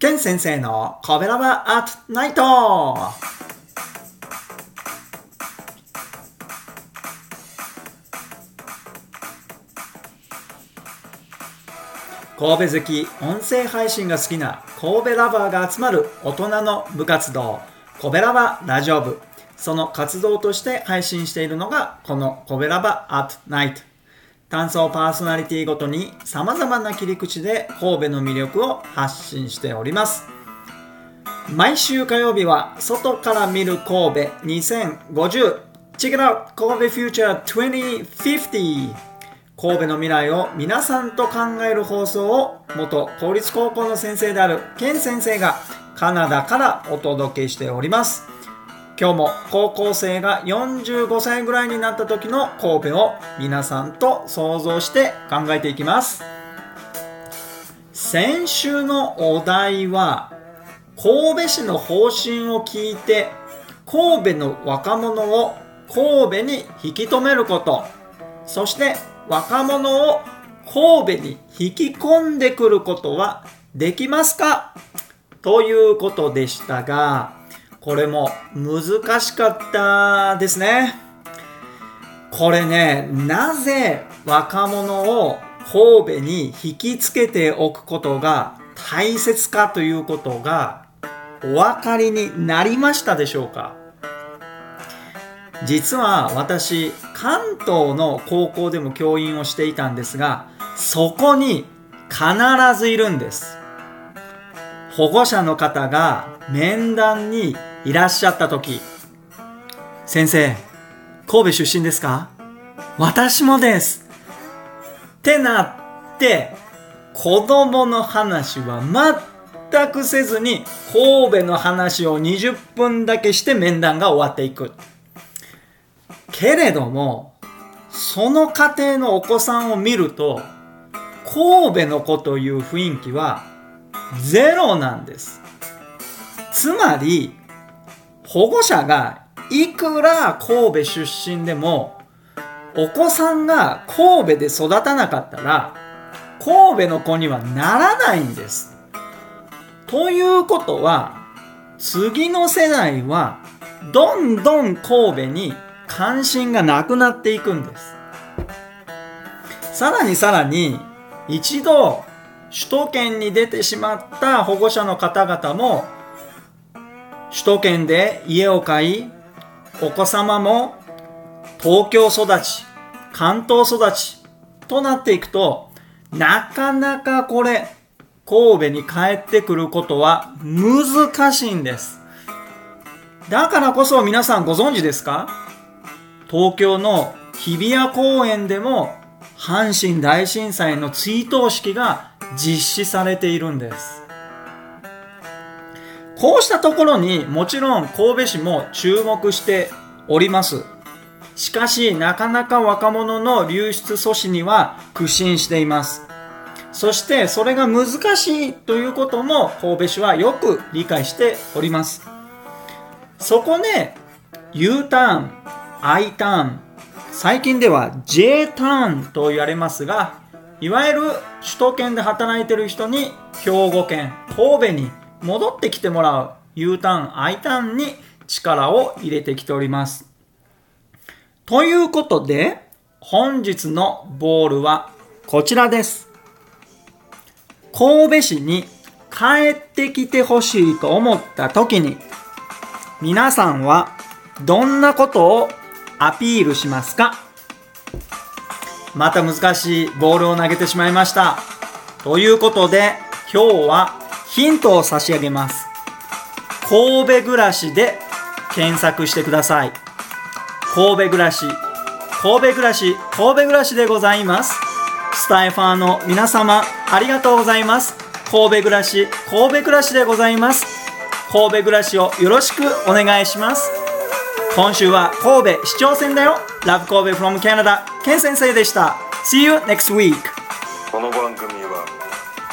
ケン先生のコベラバアットナイト。神戸好き音声配信が好きな神戸ラバーが集まる大人の部活動コベラバラジオ部。その活動として配信しているのがこのコベラバアットナイト。単層パーソナリティごとに様々な切り口で神戸の魅力を発信しております。毎週火曜日は外から見る神戸2050 Check it out! 神戸フューチャー2050神戸の未来を皆さんと考える放送を元公立高校の先生であるケン先生がカナダからお届けしております。今日も高校生が45歳ぐらいになった時の神戸を皆さんと想像して考えていきます。先週のお題は神戸市の方針を聞いて神戸の若者を神戸に引き止めること。そして若者を神戸に引き込んでくることはできますか？ということでしたが、これも。難しかったですね。これね、なぜ若者を神戸に引きつけておくことが大切かということがお分かりになりましたでしょうか？実は私関東の高校でも教員をしていたんですがそこに必ずいるんです。保護者の方が面談にいらっしゃった時。先生神戸出身ですか？私もです。ってなって子供の話は全くせずに神戸の話を20分だけして面談が終わっていく。けれどもその家庭のお子さんを見ると神戸の子という雰囲気はゼロなんです。つまり保護者がいくら神戸出身でもお子さんが神戸で育たなかったら神戸の子にはならないんです。ということは次の世代はどんどん神戸に関心がなくなっていくんです。さらにさらに一度首都圏に出てしまった保護者の方々も首都圏で家を買いお子様も東京育ち関東育ちとなっていくとなかなかこれ神戸に帰ってくることは難しいんです。だからこそ皆さんご存知ですか？東京の日比谷公園でも阪神大震災の追悼式が実施されているんです。こうしたところにもちろん神戸市も注目しております。しかしなかなか若者の流出阻止には苦心しています。そしてそれが難しいということも神戸市はよく理解しております。そこで U ターン I ターン最近では J ターンと言われますがいわゆる首都圏で働いてる人に兵庫県神戸に戻ってきてもらう U ターン I ターンに力を入れてきております。ということで本日のボールはこちらです。神戸市に帰ってきてほしいと思った時に皆さんはどんなことをアピールしますか？また難しいボールを投げてしまいました。ということで、今日はヒントを差し上げます。神戸暮らしで検索してください。神戸暮らし、神戸暮らし、神戸暮らしでございます。スタイファーの皆様、ありがとうございます。神戸暮らし、神戸暮らしでございます。神戸暮らしをよろしくお願いします。今週は神戸市長選だよ Love 神戸 from Canada ケン先生でした See you next week この番組は